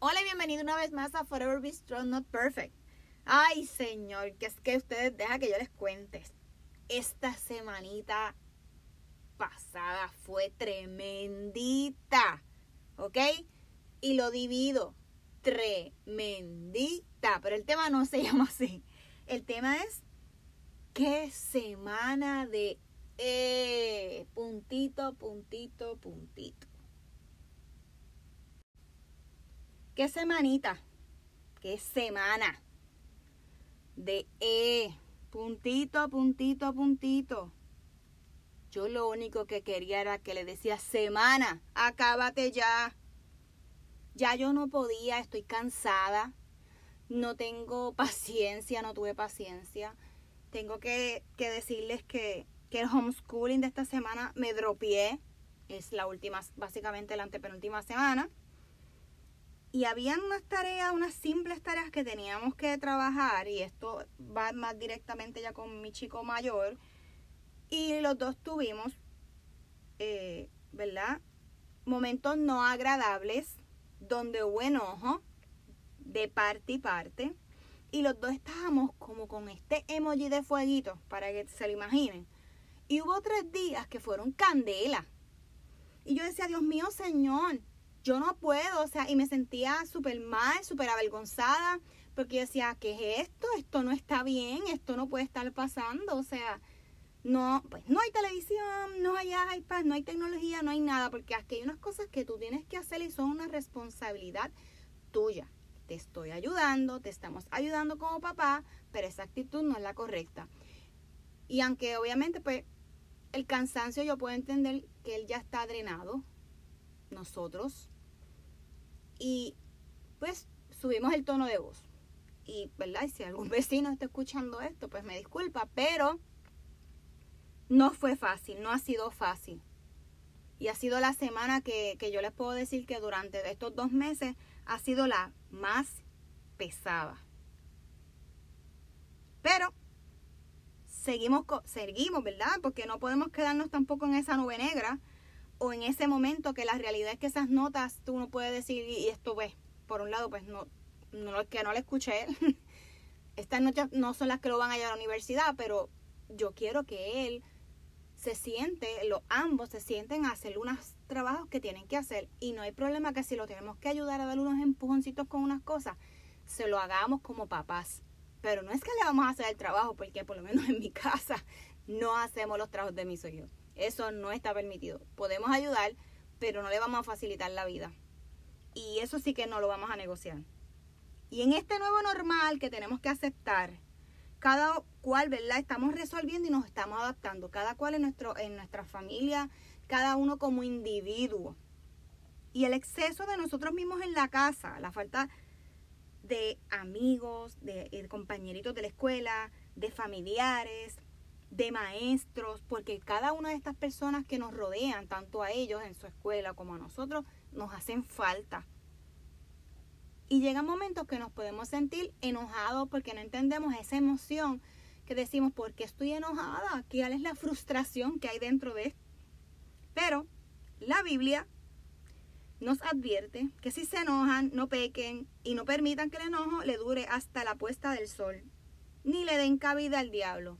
Hola y bienvenido una vez más a Forever Be Strong, Not Perfect. Ay, señor, que es que ustedes deja que yo les cuente. Esta semanita pasada fue tremendita, ¿ok? Y lo divido, tremendita, pero el tema no se llama así. El tema es, ¿qué semana de eh, puntito, puntito, puntito? ¿Qué semanita? ¿Qué semana? De E. Puntito, puntito, puntito. Yo lo único que quería era que le decía, semana, acábate ya. Ya yo no podía, estoy cansada. No tengo paciencia, no tuve paciencia. Tengo que, decirles que, que el homeschooling de esta semana me dropié. Es la última, básicamente la antepenúltima semana y habían unas tareas, unas simples tareas que teníamos que trabajar y esto va más directamente ya con mi chico mayor y los dos tuvimos, eh, ¿verdad? Momentos no agradables donde hubo enojo de parte y parte y los dos estábamos como con este emoji de fueguito para que se lo imaginen. Y hubo tres días que fueron candela. Y yo decía, Dios mío, Señor, yo no puedo, o sea, y me sentía súper mal, súper avergonzada, porque yo decía, ¿qué es esto? Esto no está bien, esto no puede estar pasando, o sea, no, pues no hay televisión, no hay iPad, no hay tecnología, no hay nada, porque aquí hay unas cosas que tú tienes que hacer y son una responsabilidad tuya. Te estoy ayudando, te estamos ayudando como papá, pero esa actitud no es la correcta. Y aunque obviamente pues el cansancio yo puedo entender que él ya está drenado, nosotros y pues subimos el tono de voz. Y, ¿verdad? Y si algún vecino está escuchando esto, pues me disculpa, pero no fue fácil, no ha sido fácil. Y ha sido la semana que, que yo les puedo decir que durante estos dos meses ha sido la más pesada. Pero seguimos, seguimos, ¿verdad? Porque no podemos quedarnos tampoco en esa nube negra o en ese momento que la realidad es que esas notas tú no puedes decir y esto pues por un lado pues no, no que no le escuché. Estas notas no son las que lo van a llevar a la universidad pero yo quiero que él se siente los ambos se sienten a hacer unos trabajos que tienen que hacer y no hay problema que si lo tenemos que ayudar a dar unos empujoncitos con unas cosas se lo hagamos como papás. Pero no es que le vamos a hacer el trabajo porque por lo menos en mi casa no hacemos los trabajos de mis hijos eso no está permitido. Podemos ayudar, pero no le vamos a facilitar la vida. Y eso sí que no lo vamos a negociar. Y en este nuevo normal que tenemos que aceptar, cada cual, ¿verdad? Estamos resolviendo y nos estamos adaptando. Cada cual en, nuestro, en nuestra familia, cada uno como individuo. Y el exceso de nosotros mismos en la casa, la falta de amigos, de, de compañeritos de la escuela, de familiares, de maestros, porque cada una de estas personas que nos rodean, tanto a ellos en su escuela como a nosotros, nos hacen falta. Y llegan momentos que nos podemos sentir enojados porque no entendemos esa emoción que decimos, ¿por qué estoy enojada? ¿Cuál es la frustración que hay dentro de esto? Pero la Biblia nos advierte que si se enojan, no pequen y no permitan que el enojo le dure hasta la puesta del sol, ni le den cabida al diablo.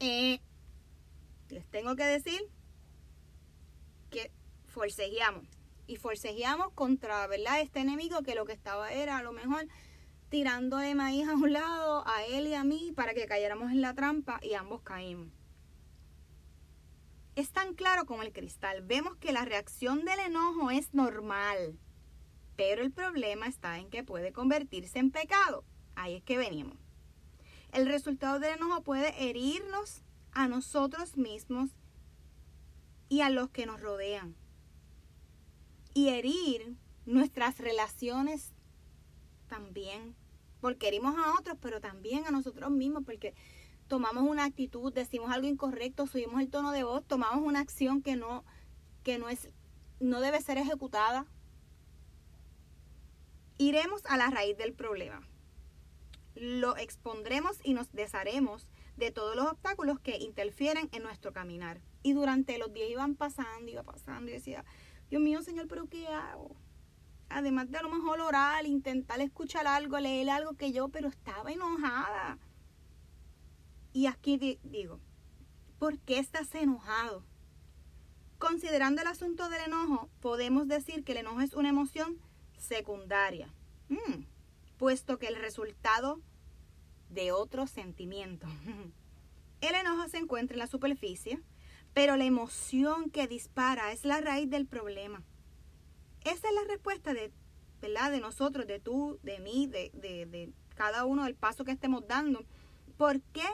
Les tengo que decir que forcejeamos. Y forcejeamos contra, ¿verdad? Este enemigo que lo que estaba era a lo mejor tirando de maíz a un lado, a él y a mí, para que cayéramos en la trampa y ambos caímos. Es tan claro como el cristal. Vemos que la reacción del enojo es normal, pero el problema está en que puede convertirse en pecado. Ahí es que venimos. El resultado del enojo puede herirnos a nosotros mismos y a los que nos rodean. Y herir nuestras relaciones también. Porque herimos a otros, pero también a nosotros mismos, porque tomamos una actitud, decimos algo incorrecto, subimos el tono de voz, tomamos una acción que no, que no es, no debe ser ejecutada. Iremos a la raíz del problema lo expondremos y nos desharemos de todos los obstáculos que interfieren en nuestro caminar. Y durante los días iban pasando, iba pasando y decía, Dios mío, Señor, pero ¿qué hago? además de a lo mejor orar, intentar escuchar algo, leer algo que yo, pero estaba enojada. Y aquí digo, ¿por qué estás enojado? Considerando el asunto del enojo, podemos decir que el enojo es una emoción secundaria, mm, puesto que el resultado de otro sentimiento. El enojo se encuentra en la superficie, pero la emoción que dispara es la raíz del problema. Esa es la respuesta de, ¿verdad? de nosotros, de tú, de mí, de, de, de cada uno del paso que estemos dando. ¿Por qué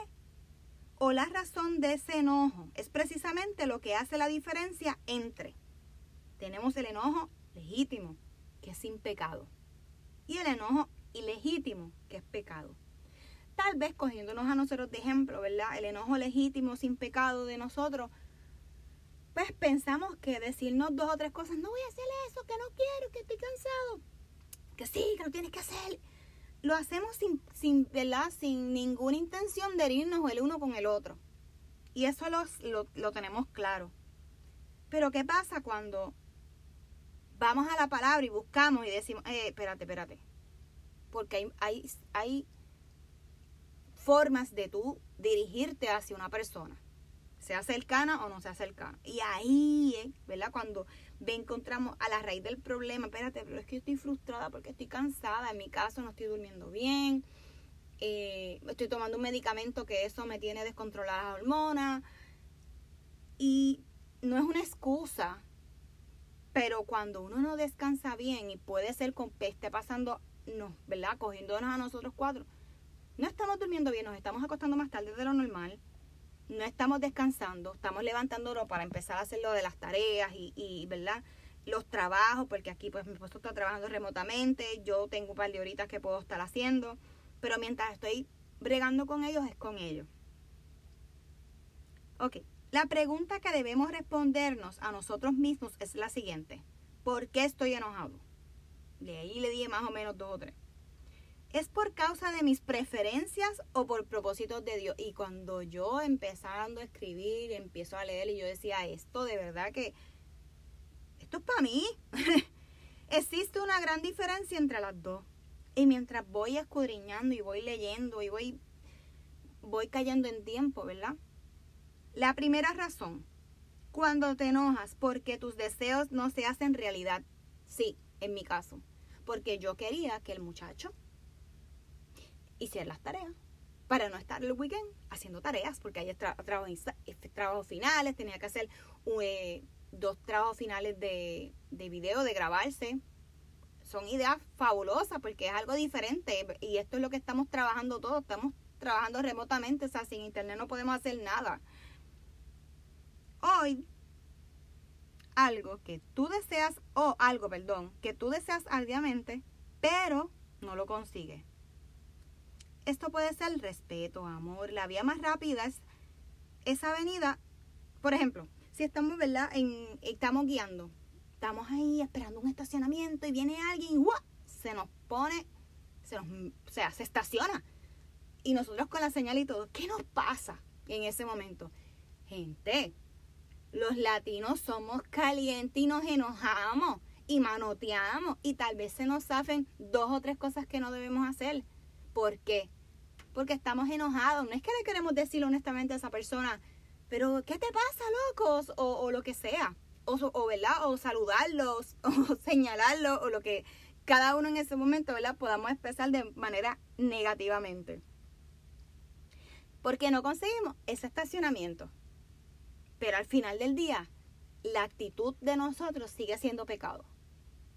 o la razón de ese enojo es precisamente lo que hace la diferencia entre tenemos el enojo legítimo, que es sin pecado, y el enojo ilegítimo, que es pecado. Tal vez cogiéndonos a nosotros de ejemplo, ¿verdad? El enojo legítimo sin pecado de nosotros, pues pensamos que decirnos dos o tres cosas, no voy a hacer eso, que no quiero, que estoy cansado, que sí, que lo tienes que hacer lo hacemos sin, sin, sin ninguna intención de herirnos el uno con el otro. Y eso lo, lo, tenemos claro. Pero ¿qué pasa cuando vamos a la palabra y buscamos y decimos, eh, espérate, espérate? Porque hay, hay, formas de tú dirigirte hacia una persona, sea cercana o no sea cercana. Y ahí, ¿verdad? Cuando encontramos a la raíz del problema, espérate, pero es que estoy frustrada porque estoy cansada, en mi caso no estoy durmiendo bien, eh, estoy tomando un medicamento que eso me tiene descontrolada las hormonas. Y no es una excusa, pero cuando uno no descansa bien y puede ser con esté pasando, no, ¿verdad? Cogiéndonos a nosotros cuatro, no estamos durmiendo bien, nos estamos acostando más tarde de lo normal no estamos descansando, estamos levantándonos para empezar a hacer lo de las tareas y, y, ¿verdad? Los trabajos, porque aquí pues mi esposo está trabajando remotamente, yo tengo un par de horitas que puedo estar haciendo, pero mientras estoy bregando con ellos es con ellos. Ok, la pregunta que debemos respondernos a nosotros mismos es la siguiente. ¿Por qué estoy enojado? De ahí le di más o menos dos o tres. ¿Es por causa de mis preferencias o por propósitos de Dios? Y cuando yo empezando a escribir, empiezo a leer y yo decía, esto de verdad que, esto es para mí. Existe una gran diferencia entre las dos. Y mientras voy escudriñando y voy leyendo y voy, voy cayendo en tiempo, ¿verdad? La primera razón, cuando te enojas porque tus deseos no se hacen realidad. Sí, en mi caso. Porque yo quería que el muchacho hiciera las tareas para no estar el weekend haciendo tareas, porque hay este, trabajos finales, tenía que hacer eh, dos trabajos finales de, de video, de grabarse. Son ideas fabulosas porque es algo diferente y esto es lo que estamos trabajando todos, estamos trabajando remotamente, o sea, sin internet no podemos hacer nada. Hoy, algo que tú deseas, o algo, perdón, que tú deseas ardiamente, pero no lo consigues esto puede ser respeto, amor. La vía más rápida es esa avenida. Por ejemplo, si estamos, ¿verdad? En, estamos guiando. Estamos ahí esperando un estacionamiento y viene alguien y se nos pone, se nos, o sea, se estaciona. Y nosotros con la señal y todo, ¿qué nos pasa en ese momento? Gente, los latinos somos calientes y nos enojamos y manoteamos y tal vez se nos hacen dos o tres cosas que no debemos hacer. ¿Por qué? porque estamos enojados. No es que le queremos decir honestamente a esa persona, pero ¿qué te pasa, locos? O, lo que sea. O, o. O saludarlos, o señalarlos, o lo que cada uno en ese momento, ¿verdad? Podamos expresar de manera negativamente. Porque no conseguimos ese estacionamiento. Pero al final del día, la actitud de nosotros sigue siendo pecado.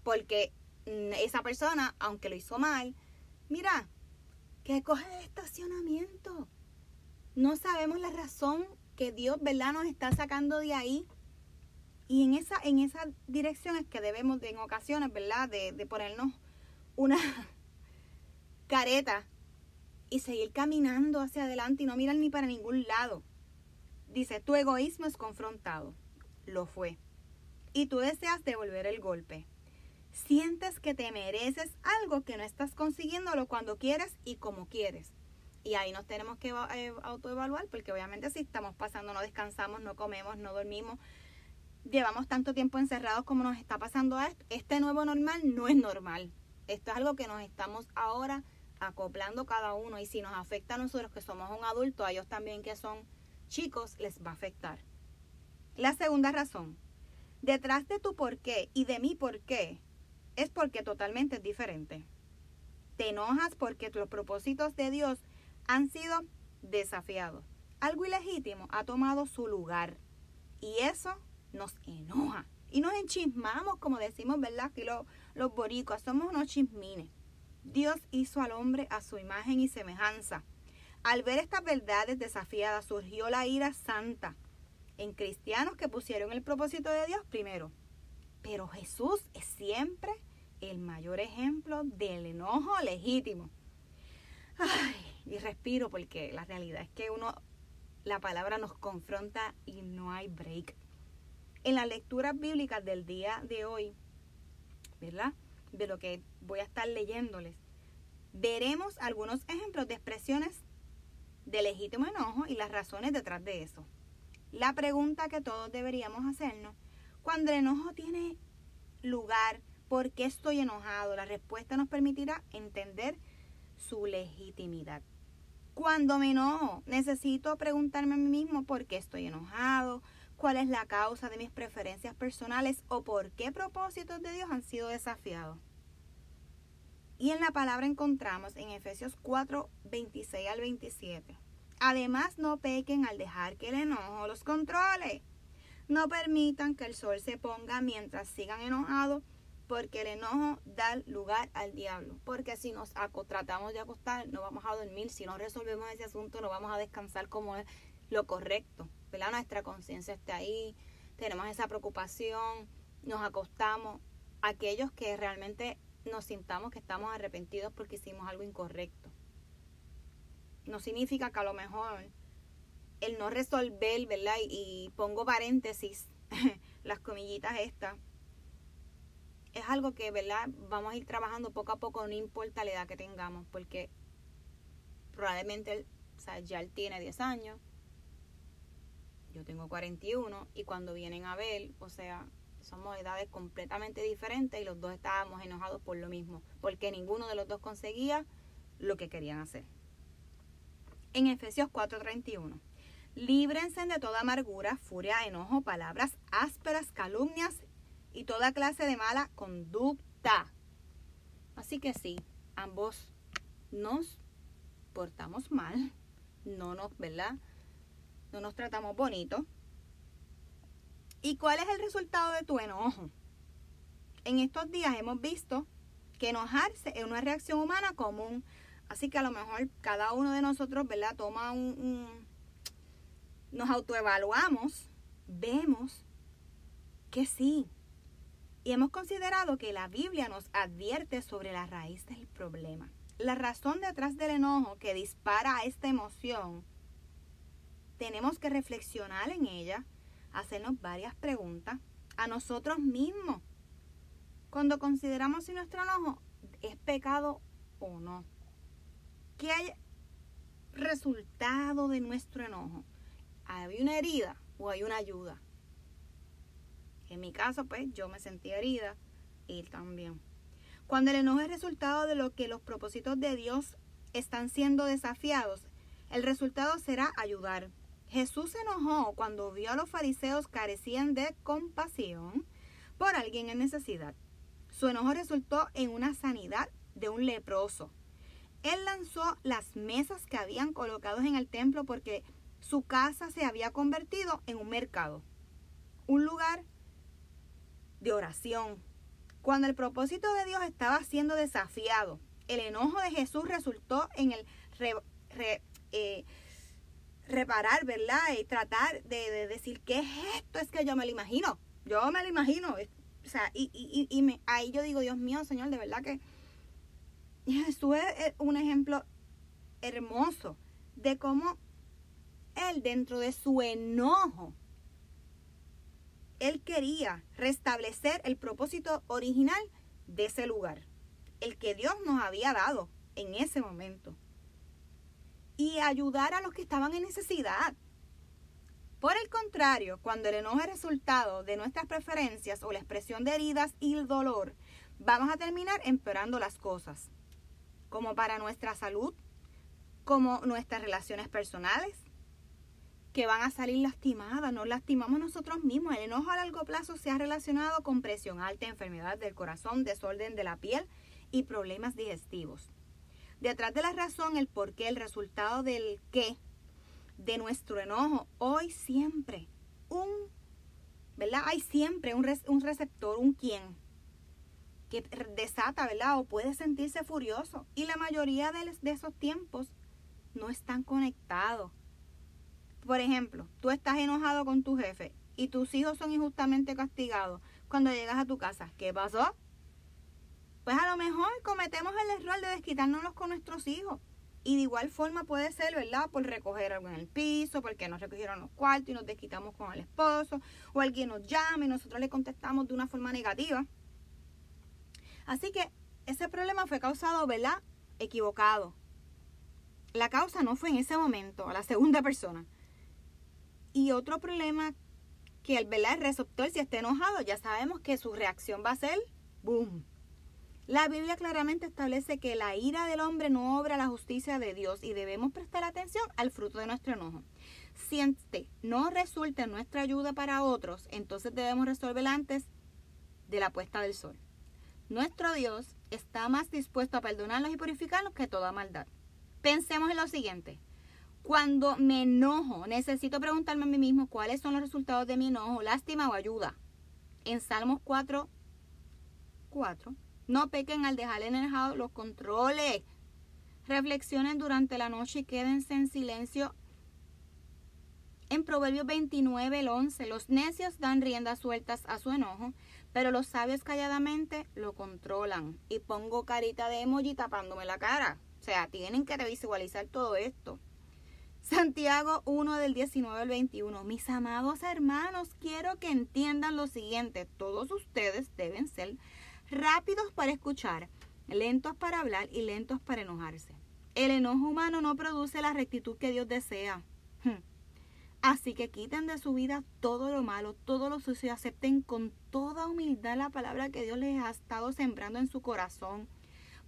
Porque mm, esa persona, aunque lo hizo mal, mira, que coge el estacionamiento. No sabemos la razón que Dios, ¿verdad?, nos está sacando de ahí. Y en esa, en esa dirección es que debemos, de, en ocasiones, ¿verdad?, de, de ponernos una careta y seguir caminando hacia adelante y no mirar ni para ningún lado. Dice, tu egoísmo es confrontado. Lo fue. Y tú deseas devolver el golpe sientes que te mereces algo que no estás consiguiéndolo cuando quieres y como quieres. Y ahí nos tenemos que eh, autoevaluar porque obviamente si estamos pasando, no descansamos, no comemos, no dormimos, llevamos tanto tiempo encerrados como nos está pasando esto. Este nuevo normal no es normal. Esto es algo que nos estamos ahora acoplando cada uno y si nos afecta a nosotros que somos un adulto, a ellos también que son chicos, les va a afectar. La segunda razón, detrás de tu por qué y de mi por qué, es porque totalmente es diferente. Te enojas porque los propósitos de Dios han sido desafiados. Algo ilegítimo ha tomado su lugar y eso nos enoja. Y nos enchismamos, como decimos, ¿verdad? Aquí los, los boricuas somos unos chismines. Dios hizo al hombre a su imagen y semejanza. Al ver estas verdades desafiadas surgió la ira santa en cristianos que pusieron el propósito de Dios primero. Pero Jesús es siempre el mayor ejemplo del enojo legítimo. Ay, y respiro porque la realidad es que uno, la palabra nos confronta y no hay break. En las lecturas bíblicas del día de hoy, ¿verdad? De lo que voy a estar leyéndoles, veremos algunos ejemplos de expresiones de legítimo enojo y las razones detrás de eso. La pregunta que todos deberíamos hacernos, cuando el enojo tiene lugar, ¿por qué estoy enojado? La respuesta nos permitirá entender su legitimidad. Cuando me enojo, necesito preguntarme a mí mismo por qué estoy enojado, cuál es la causa de mis preferencias personales o por qué propósitos de Dios han sido desafiados. Y en la palabra encontramos en Efesios 4, 26 al 27. Además, no pequen al dejar que el enojo los controle. No permitan que el sol se ponga mientras sigan enojados, porque el enojo da lugar al diablo. Porque si nos tratamos de acostar, no vamos a dormir. Si no resolvemos ese asunto, no vamos a descansar como es lo correcto. ¿verdad? Nuestra conciencia está ahí, tenemos esa preocupación, nos acostamos. Aquellos que realmente nos sintamos que estamos arrepentidos porque hicimos algo incorrecto. No significa que a lo mejor el no resolver, ¿verdad? Y, pongo paréntesis, las comillitas estas, es algo que, ¿verdad? Vamos a ir trabajando poco a poco, no importa la edad que tengamos, porque probablemente o sea, ya él tiene 10 años, yo tengo 41, y cuando vienen a ver, o sea, somos edades completamente diferentes y los dos estábamos enojados por lo mismo, porque ninguno de los dos conseguía lo que querían hacer. En Efesios 4:31, líbrense de toda amargura, furia, enojo, palabras ásperas, calumnias y toda clase de mala conducta. Así que sí, ambos nos portamos mal, no nos, ¿verdad? No nos tratamos bonito, ¿Y cuál es el resultado de tu enojo? En estos días hemos visto que enojarse es una reacción humana común. Así que a lo mejor cada uno de nosotros, ¿verdad? Toma un, nos autoevaluamos, vemos que sí. Y hemos considerado que la Biblia nos advierte sobre la raíz del problema. La razón detrás del enojo que dispara esta emoción, tenemos que reflexionar en ella hacernos varias preguntas a nosotros mismos cuando consideramos si nuestro enojo es pecado o no. ¿Qué hay resultado de nuestro enojo? ¿Hay una herida o hay una ayuda? En mi caso, pues yo me sentí herida y él también. Cuando el enojo es resultado de lo que los propósitos de Dios están siendo desafiados, el resultado será ayudar, Jesús se enojó cuando vio a los fariseos carecían de compasión por alguien en necesidad. Su enojo resultó en una sanidad de un leproso. Él lanzó las mesas que habían colocado en el templo porque su casa se había convertido en un mercado, un lugar de oración. Cuando el propósito de Dios estaba siendo desafiado, el enojo de Jesús resultó en el eh, reparar, ¿verdad? Y tratar de, decir, ¿qué es esto? Es que yo me lo imagino. Yo me lo imagino. O sea, y, me, ahí yo digo, Dios mío, Señor, de verdad que Jesús es un ejemplo hermoso de cómo él dentro de su enojo, él quería restablecer el propósito original de ese lugar, el que Dios nos había dado en ese momento y ayudar a los que estaban en necesidad. Por el contrario, cuando el enojo es resultado de nuestras preferencias o la expresión de heridas y el dolor, vamos a terminar empeorando las cosas, como para nuestra salud, como nuestras relaciones personales, que van a salir lastimadas, nos lastimamos nosotros mismos. El enojo a largo plazo se ha relacionado con presión alta, enfermedad del corazón, desorden de la piel y problemas digestivos. Detrás de la razón, el por qué, el resultado del qué, de nuestro enojo, hoy siempre, un, ¿verdad? Hay siempre un, un receptor, un quién, que desata, ¿verdad? O puede sentirse furioso. Y la mayoría de, de esos tiempos no están conectados por ejemplo, tú estás enojado con tu jefe y tus hijos son injustamente castigados cuando llegas a tu casa. ¿Qué pasó? Pues a lo mejor cometemos el error de desquitárnoslos con nuestros hijos. Y de igual forma puede ser, ¿verdad? Por recoger algo en el piso, porque nos recogieron los cuartos y nos desquitamos con el esposo, o alguien nos llama y nosotros le contestamos de una forma negativa. Así que ese problema fue causado, ¿verdad? Equivocado. La causa no fue en ese momento, a la segunda persona. Y otro problema que ¿verdad? el receptor, si está enojado, ya sabemos que su reacción va a ser boom. La Biblia claramente establece que la ira del hombre no obra la justicia de Dios y debemos prestar atención al fruto de nuestro enojo. Si este no resulta nuestra ayuda para otros, entonces debemos resolverlo antes de la puesta del sol. Nuestro Dios está más dispuesto a perdonarnos y purificarnos que toda maldad. Pensemos en lo siguiente. Cuando me enojo, necesito preguntarme a mí mismo cuáles son los resultados de mi enojo, lástima o ayuda. En Salmos 4, 4, no pequen al dejar enojado los controles. Reflexionen durante la noche y quédense en silencio. En Proverbios 29, el 11, los necios dan riendas sueltas a su enojo, pero los sabios calladamente lo controlan. Y pongo carita de emoji tapándome la cara. O sea, tienen que visualizar todo esto. Santiago 1 del 19 al 21. Mis amados hermanos, quiero que entiendan lo siguiente. Todos ustedes deben ser rápidos para escuchar, lentos para hablar y lentos para enojarse. El enojo humano no produce la rectitud que Dios desea. Hmm. Así que quiten de su vida todo lo malo, todo lo sucio y acepten con toda humildad la palabra que Dios les ha estado sembrando en su corazón,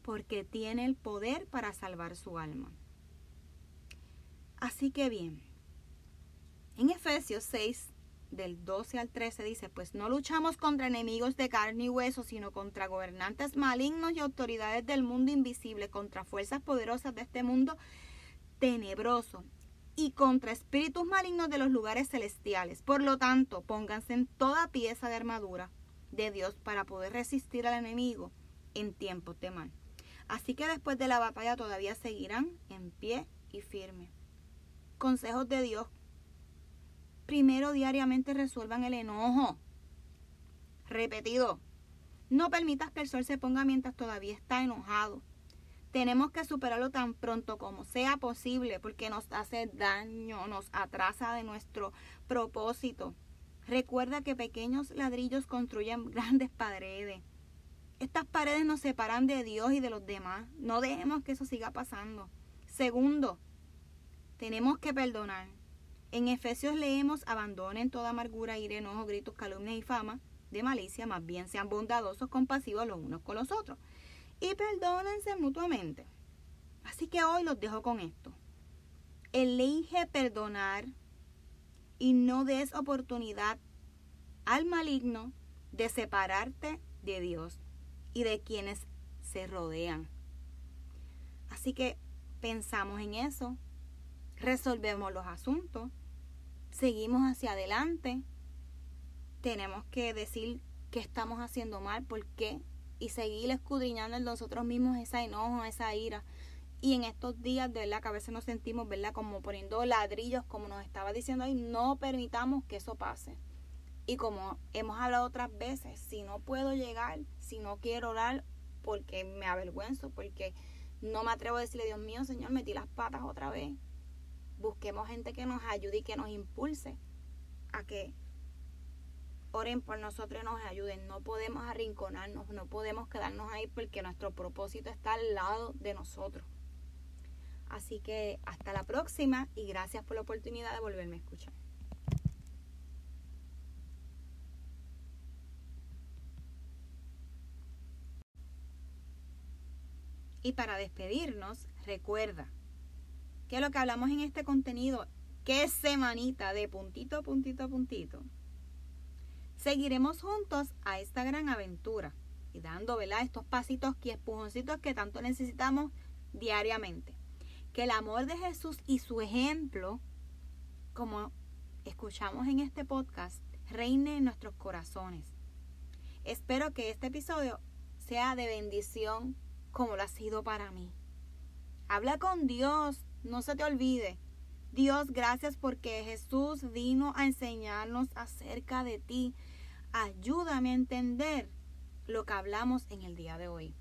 porque tiene el poder para salvar su alma. Así que bien, en Efesios 6, del 12 al 13 dice, pues no luchamos contra enemigos de carne y hueso, sino contra gobernantes malignos y autoridades del mundo invisible, contra fuerzas poderosas de este mundo tenebroso y contra espíritus malignos de los lugares celestiales. Por lo tanto, pónganse en toda pieza de armadura de Dios para poder resistir al enemigo en tiempos de mal. Así que después de la batalla todavía seguirán en pie y firme consejos de Dios. Primero diariamente resuelvan el enojo. Repetido. No permitas que el sol se ponga mientras todavía está enojado. Tenemos que superarlo tan pronto como sea posible porque nos hace daño, nos atrasa de nuestro propósito. Recuerda que pequeños ladrillos construyen grandes paredes. Estas paredes nos separan de Dios y de los demás. No dejemos que eso siga pasando. Segundo, tenemos que perdonar. En Efesios leemos, abandonen toda amargura, ira, enojo, gritos, calumnias y fama de malicia, más bien sean bondadosos, compasivos los unos con los otros. Y perdónense mutuamente. Así que hoy los dejo con esto. Elige perdonar y no des oportunidad al maligno de separarte de Dios y de quienes se rodean. Así que pensamos en eso, resolvemos los asuntos, seguimos hacia adelante, tenemos que decir qué estamos haciendo mal, por qué, y seguir escudriñando en nosotros mismos esa enojo, esa ira. Y en estos días, de verdad, que a veces nos sentimos, ¿verdad? Como poniendo ladrillos, como nos estaba diciendo ahí, no permitamos que eso pase. Y como hemos hablado otras veces, si no puedo llegar, si no quiero orar, porque me avergüenzo, porque no me atrevo a decirle, Dios mío, Señor, metí las patas otra vez busquemos gente que nos ayude y que nos impulse a que oren por nosotros y nos ayuden. No podemos arrinconarnos, no podemos quedarnos ahí porque nuestro propósito está al lado de nosotros. Así que hasta la próxima y gracias por la oportunidad de volverme a escuchar. Y para despedirnos, recuerda que lo que hablamos en este contenido, que es semanita de puntito a puntito a puntito, seguiremos juntos a esta gran aventura y dando ¿verdad? estos pasitos y espujoncitos que tanto necesitamos diariamente. Que el amor de Jesús y su ejemplo, como escuchamos en este podcast, reine en nuestros corazones. Espero que este episodio sea de bendición como lo ha sido para mí. Habla con Dios, no se te olvide. Dios, gracias porque Jesús vino a enseñarnos acerca de ti. Ayúdame a entender lo que hablamos en el día de hoy.